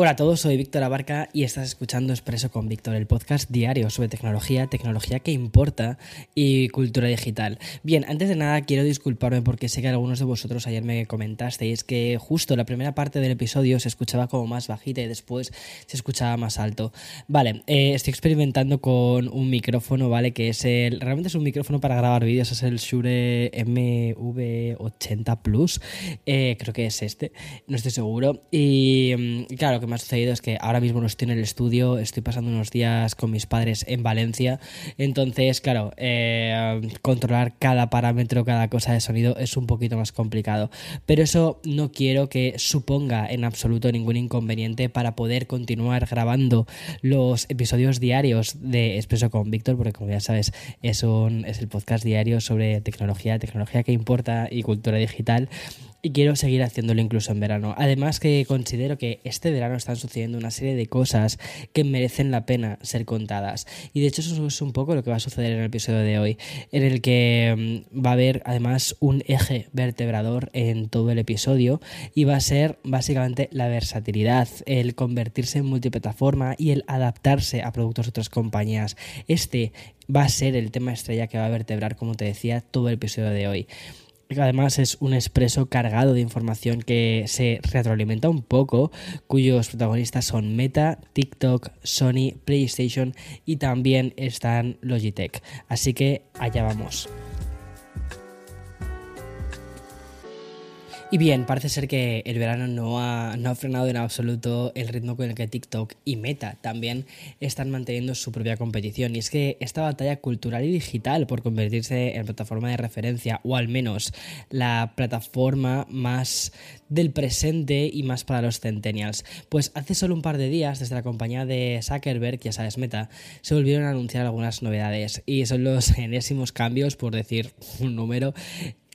Hola a todos, soy Víctor Abarca y estás escuchando Expreso con Víctor, el podcast diario sobre tecnología, tecnología que importa y cultura digital. Bien, antes de nada quiero disculparme porque sé que algunos de vosotros ayer me comentasteis que justo la primera parte del episodio se escuchaba como más bajita y después se escuchaba más alto. Vale, eh, estoy experimentando con un micrófono, ¿vale? Que es el... Realmente es un micrófono para grabar vídeos, es el Shure MV80 Plus, eh, creo que es este, no estoy seguro. Y mm, claro, que me ha sucedido es que ahora mismo no estoy en el estudio, estoy pasando unos días con mis padres en Valencia, entonces, claro, eh, controlar cada parámetro, cada cosa de sonido es un poquito más complicado. Pero eso no quiero que suponga en absoluto ningún inconveniente para poder continuar grabando los episodios diarios de Expreso con Víctor, porque como ya sabes, es, un, es el podcast diario sobre tecnología, tecnología que importa y cultura digital y quiero seguir haciéndolo incluso en verano. Además que considero que este verano están sucediendo una serie de cosas que merecen la pena ser contadas. Y de hecho eso es un poco lo que va a suceder en el episodio de hoy, en el que mm, va a haber además un eje vertebrador en todo el episodio y va a ser básicamente la versatilidad, el convertirse en multiplataforma y el adaptarse a productos de otras compañías. Este va a ser el tema estrella que va a vertebrar, como te decía, todo el episodio de hoy. Además es un expreso cargado de información que se retroalimenta un poco, cuyos protagonistas son Meta, TikTok, Sony, PlayStation y también están Logitech. Así que allá vamos. Y bien, parece ser que el verano no ha, no ha, frenado en absoluto el ritmo con el que TikTok y Meta también están manteniendo su propia competición. Y es que esta batalla cultural y digital por convertirse en plataforma de referencia, o al menos la plataforma más del presente y más para los centennials. Pues hace solo un par de días, desde la compañía de Zuckerberg, ya sabes, Meta, se volvieron a anunciar algunas novedades. Y son los enésimos cambios, por decir un número,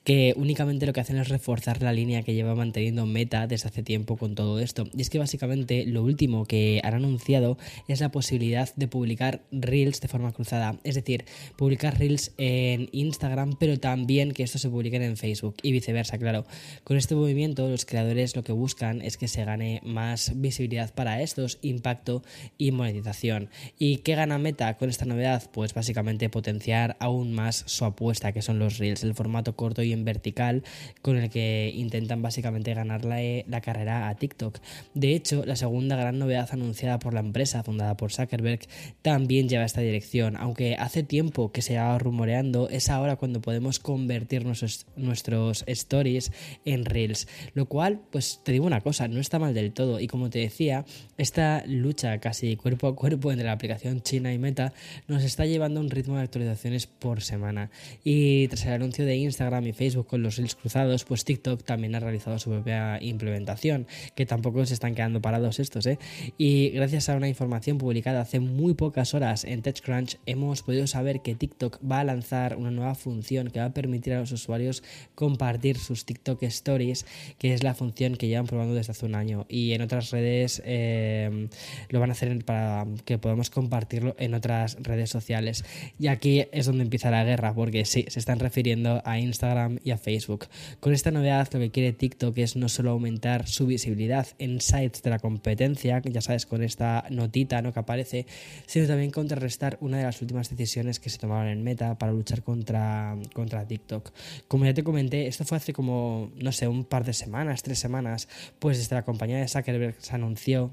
que únicamente lo que hacen es reforzar la línea que lleva manteniendo Meta desde hace tiempo con todo esto. Y es que básicamente lo último que han anunciado es la posibilidad de publicar Reels de forma cruzada, es decir, publicar Reels en Instagram, pero también que esto se publique en Facebook y viceversa, claro. Con este movimiento los creadores lo que buscan es que se gane más visibilidad para estos, impacto y monetización. ¿Y qué gana Meta con esta novedad? Pues básicamente potenciar aún más su apuesta, que son los Reels, el formato corto y vertical con el que intentan básicamente ganar la, eh, la carrera a TikTok. De hecho, la segunda gran novedad anunciada por la empresa fundada por Zuckerberg también lleva esta dirección, aunque hace tiempo que se ha rumoreando, es ahora cuando podemos convertir nuestros, nuestros stories en reels, lo cual, pues te digo una cosa, no está mal del todo. Y como te decía, esta lucha casi cuerpo a cuerpo entre la aplicación china y Meta nos está llevando a un ritmo de actualizaciones por semana. Y tras el anuncio de Instagram y Facebook Facebook con los reels cruzados, pues TikTok también ha realizado su propia implementación, que tampoco se están quedando parados estos, ¿eh? Y gracias a una información publicada hace muy pocas horas en TechCrunch, hemos podido saber que TikTok va a lanzar una nueva función que va a permitir a los usuarios compartir sus TikTok Stories, que es la función que llevan probando desde hace un año. Y en otras redes eh, lo van a hacer para que podamos compartirlo en otras redes sociales. Y aquí es donde empieza la guerra, porque sí, se están refiriendo a Instagram y a Facebook. Con esta novedad lo que quiere TikTok es no solo aumentar su visibilidad en sites de la competencia, ya sabes, con esta notita ¿no? que aparece, sino también contrarrestar una de las últimas decisiones que se tomaron en Meta para luchar contra, contra TikTok. Como ya te comenté, esto fue hace como, no sé, un par de semanas, tres semanas, pues desde la compañía de Zuckerberg se anunció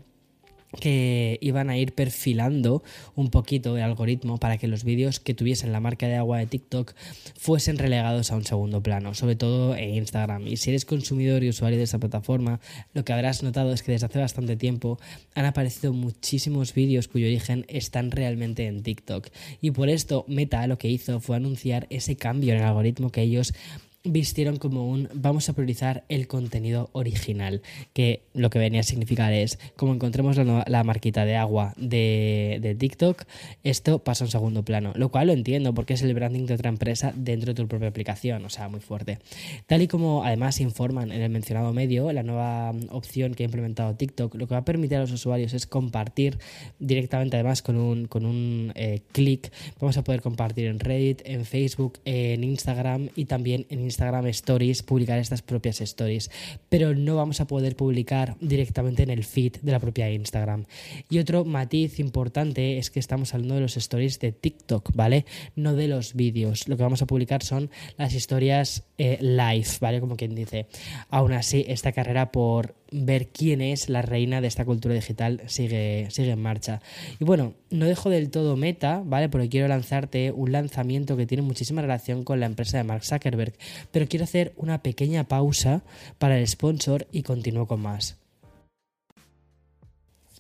que iban a ir perfilando un poquito el algoritmo para que los vídeos que tuviesen la marca de agua de TikTok fuesen relegados a un segundo plano, sobre todo en Instagram. Y si eres consumidor y usuario de esta plataforma, lo que habrás notado es que desde hace bastante tiempo han aparecido muchísimos vídeos cuyo origen están realmente en TikTok. Y por esto Meta lo que hizo fue anunciar ese cambio en el algoritmo que ellos vistieron como un vamos a priorizar el contenido original, que lo que venía a significar es, como encontremos la, marquita de agua de, de, TikTok, esto pasa a un segundo plano, lo cual lo entiendo porque es el branding de otra empresa dentro de tu propia aplicación, o sea, muy fuerte. Tal y como además informan en el mencionado medio, la nueva opción que ha implementado TikTok, lo que va a permitir a los usuarios es compartir directamente además con un, con un eh, clic, vamos a poder compartir en Reddit, en Facebook, en Instagram y también en Instagram Stories, publicar estas propias stories, pero no vamos a poder publicar directamente en el feed de la propia Instagram. Y otro matiz importante es que estamos hablando de los stories de TikTok, ¿vale? No de los vídeos. Lo que vamos a publicar son las historias eh, live, ¿vale? Como quien dice. Aún así, esta carrera por ver quién es la reina de esta cultura digital sigue, sigue en marcha. Y bueno, no dejo del todo meta, ¿vale? Porque quiero lanzarte un lanzamiento que tiene muchísima relación con la empresa de Mark Zuckerberg, pero quiero hacer una pequeña pausa para el sponsor y continúo con más.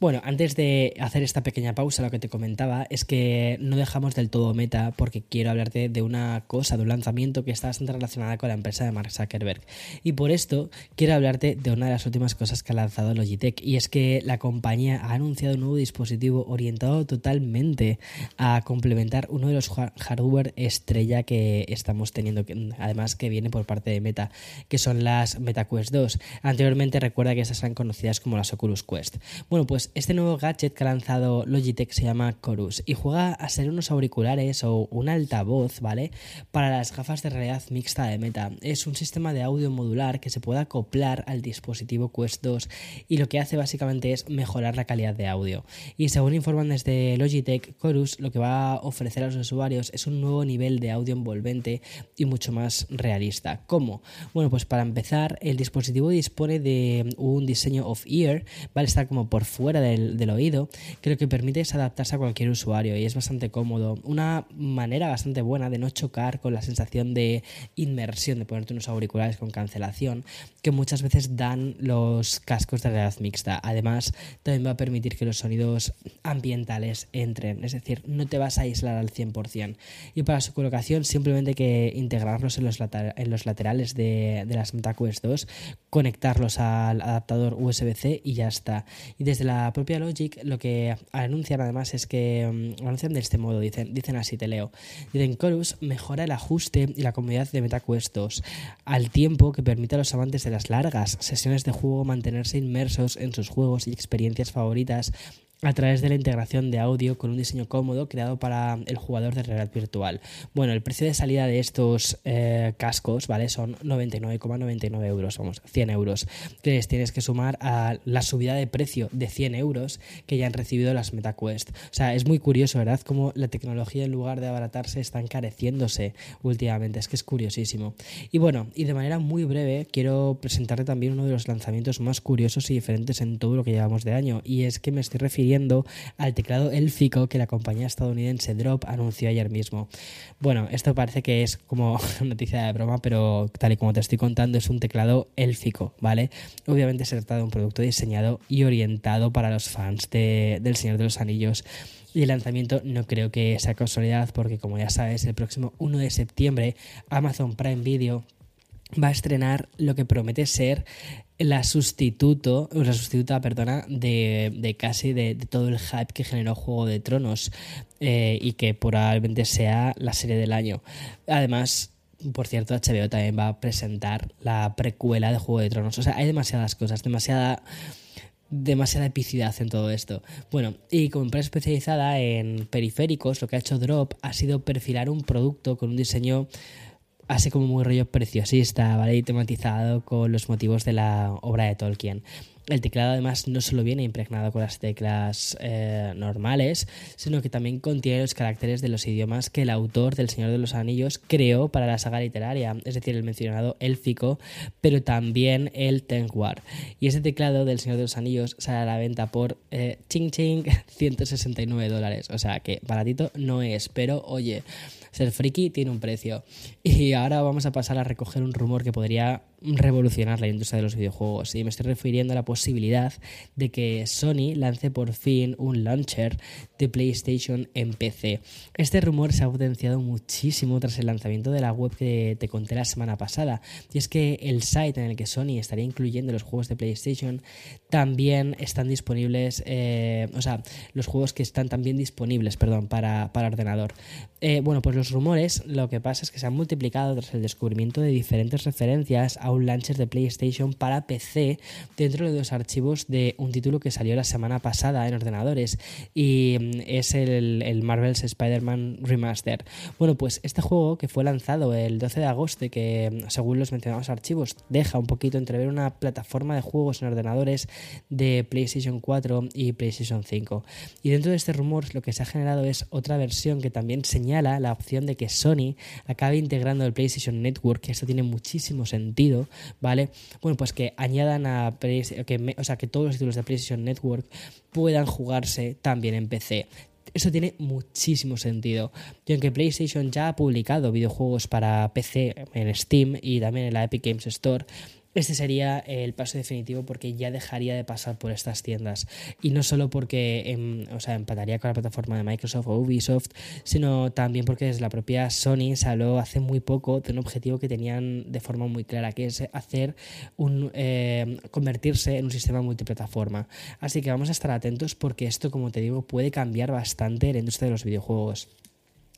Bueno, antes de hacer esta pequeña pausa, lo que te comentaba es que no dejamos del todo meta porque quiero hablarte de una cosa, de un lanzamiento que está bastante relacionada con la empresa de Mark Zuckerberg. Y por esto quiero hablarte de una de las últimas cosas que ha lanzado Logitech y es que la compañía ha anunciado un nuevo dispositivo orientado totalmente a complementar uno de los hardware estrella que estamos teniendo, además que viene por parte de Meta, que son las MetaQuest 2. Anteriormente recuerda que esas eran conocidas como las Oculus Quest. Bueno, este nuevo gadget que ha lanzado Logitech se llama Chorus y juega a ser unos auriculares o un altavoz, ¿vale? Para las gafas de realidad mixta de Meta. Es un sistema de audio modular que se puede acoplar al dispositivo Quest 2 y lo que hace básicamente es mejorar la calidad de audio. Y según informan desde Logitech, Chorus lo que va a ofrecer a los usuarios es un nuevo nivel de audio envolvente y mucho más realista. ¿Cómo? Bueno, pues para empezar, el dispositivo dispone de un diseño off-ear, ¿vale? Está como por fuera del, oído, creo que permite adaptarse a cualquier usuario y es bastante cómodo. Una manera bastante buena de no chocar con la sensación de inmersión, de ponerte unos auriculares con cancelación, que muchas veces dan los cascos de realidad mixta. Además, también va a permitir que los sonidos ambientales entren, es decir, no te vas a aislar al 100%. Y para su colocación simplemente hay que integrarlos en los, en los laterales de, de las MetaQuest 2, conectarlos al adaptador USB-C y ya está. Y desde la propia Logic lo que anuncian además es que mm, anuncian de este modo, dicen, dicen así, te leo. Dicen Chorus mejora el ajuste y la comodidad de MetaQuest 2 al tiempo que permite a los amantes de las largas sesiones de juego mantenerse inmersos en sus juegos y experiencias favoritas a través de la integración de audio con un diseño cómodo creado para el jugador de realidad virtual. Bueno, el precio de salida de estos eh, cascos, ¿vale? Son 99,99 euros, vamos, 100 euros. Que les tienes que sumar a la subida de precio de 100 euros que ya han recibido las MetaQuest. O sea, es muy curioso, ¿verdad? Como la tecnología en lugar de abaratarse está encareciéndose últimamente. Es que es curiosísimo. Y bueno, y de manera muy breve quiero presentarte también uno de los lanzamientos más curiosos y diferentes en todo lo que llevamos de año. Y es que me estoy refiriendo al teclado élfico que la compañía estadounidense Drop anunció ayer mismo. Bueno, esto parece que es como noticia de broma, pero tal y como te estoy contando, es un teclado élfico, ¿vale? Obviamente se trata de un producto diseñado y orientado para los fans de, del Señor de los Anillos. Y el lanzamiento no creo que sea casualidad porque como ya sabes, el próximo 1 de septiembre Amazon Prime Video va a estrenar lo que promete ser la sustituto, la sustituta, perdona, de, casi de, todo el hype que generó Juego de Tronos eh, y que probablemente sea la serie del año. Además, por cierto, HBO también va a presentar la precuela de Juego de Tronos. O sea, hay demasiadas cosas, demasiada demasiada epicidad en todo esto. Bueno, y como empresa especializada en periféricos, lo que ha hecho Drop ha sido perfilar un producto con un diseño así como muy rollo preciosista, ¿vale? Y tematizado con los motivos de la obra de Tolkien. El teclado además no solo viene impregnado con las teclas eh, normales, sino que también contiene los caracteres de los idiomas que el autor del Señor de los Anillos creó para la saga literaria, es decir, el mencionado élfico, pero también el Tengwar. Y ese teclado del Señor de los Anillos sale a la venta por eh, ching ching 169 dólares. O sea que baratito no es, pero oye, ser friki tiene un precio. Y ahora vamos a pasar a recoger un rumor que podría revolucionar la industria de los videojuegos. Y me estoy refiriendo a la posibilidad de que Sony lance por fin un launcher de PlayStation en PC. Este rumor se ha potenciado muchísimo tras el lanzamiento de la web que te conté la semana pasada. Y es que el site en el que Sony estaría incluyendo los juegos de PlayStation también están disponibles, eh, o sea, los juegos que están también disponibles, perdón, para, para ordenador. Eh, bueno, pues los rumores lo que pasa es que se han multiplicado tras el descubrimiento de diferentes referencias a un launcher de PlayStation para PC dentro de los archivos de un título que salió la semana pasada en ordenadores y mm, es el, el Marvel's Spider-Man Remaster. Bueno, pues este juego que fue lanzado el 12 de agosto y que mm, según los mencionados archivos deja un poquito entrever una plataforma de juegos en ordenadores de PlayStation 4 y PlayStation 5. Y dentro de este rumor lo que se ha generado es otra versión que también señala la opción de que Sony acabe integrando el PlayStation Network, que esto tiene muchísimo sentido, ¿vale? Bueno, pues que añadan a que, o sea, que todos los títulos de PlayStation Network puedan jugarse también en PC. Eso tiene muchísimo sentido. Y aunque PlayStation ya ha publicado videojuegos para PC en Steam y también en la Epic Games Store, este sería el paso definitivo porque ya dejaría de pasar por estas tiendas. Y no solo porque em, o sea, empataría con la plataforma de Microsoft o Ubisoft, sino también porque desde la propia Sony se habló hace muy poco de un objetivo que tenían de forma muy clara, que es hacer un em, convertirse en un sistema multiplataforma. Así que vamos a estar atentos porque esto, como te digo, puede cambiar bastante la industria de los videojuegos.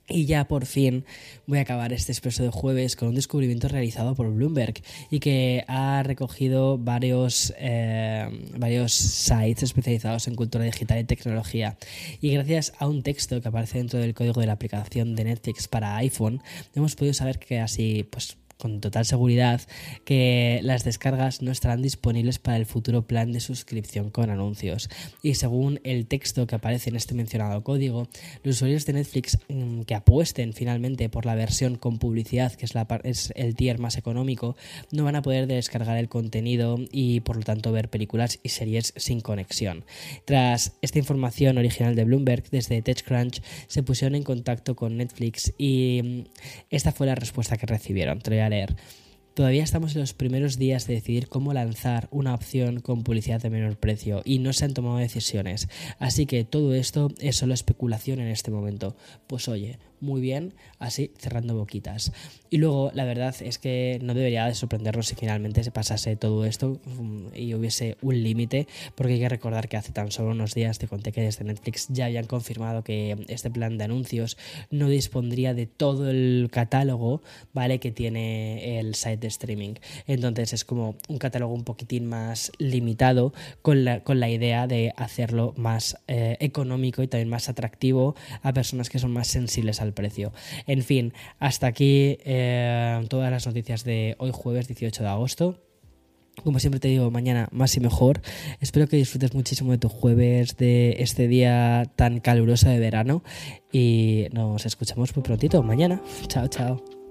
Y ya por fin voy a acabar este expreso de jueves con un descubrimiento realizado por Bloomberg y que ha recogido varios, eh, varios sites especializados en cultura digital y tecnología. Y gracias a un texto que aparece dentro del código de la aplicación de Netflix para iPhone, hemos podido saber que así pues con total seguridad que las descargas no estarán disponibles para el futuro plan de suscripción con anuncios. Y según el texto que aparece en este mencionado código, los usuarios de Netflix mm, que apuesten finalmente por la versión con publicidad, que es, la, es el tier más económico, no van a poder descargar el contenido y por lo tanto ver películas y series sin conexión. Tras esta información original de Bloomberg, desde TechCrunch se pusieron en contacto con Netflix y mm, esta fue la respuesta que recibieron. Todavía estamos en los primeros días de decidir cómo lanzar una opción con publicidad de menor precio y no se han tomado decisiones. Así que todo esto es solo especulación en este momento. Pues oye, muy bien, así cerrando boquitas. Y luego, la verdad es que no debería de sorprendernos si finalmente se pasase todo esto mm, y hubiese un límite, porque hay que recordar que hace tan solo unos días te conté que desde Netflix ya habían confirmado que este plan de anuncios no dispondría de todo el catálogo, ¿vale? Que tiene el site de streaming. Entonces es como un catálogo un poquitín más limitado con la, con la idea de hacerlo más eh, económico y también más atractivo a personas que son más sensibles al precio. En fin, hasta aquí eh, todas las noticias de hoy jueves 18 de agosto. Como siempre te digo, mañana más y mejor. Espero que disfrutes muchísimo de tu jueves, de este día tan caluroso de verano. Y nos escuchamos muy prontito, mañana. Chao, chao.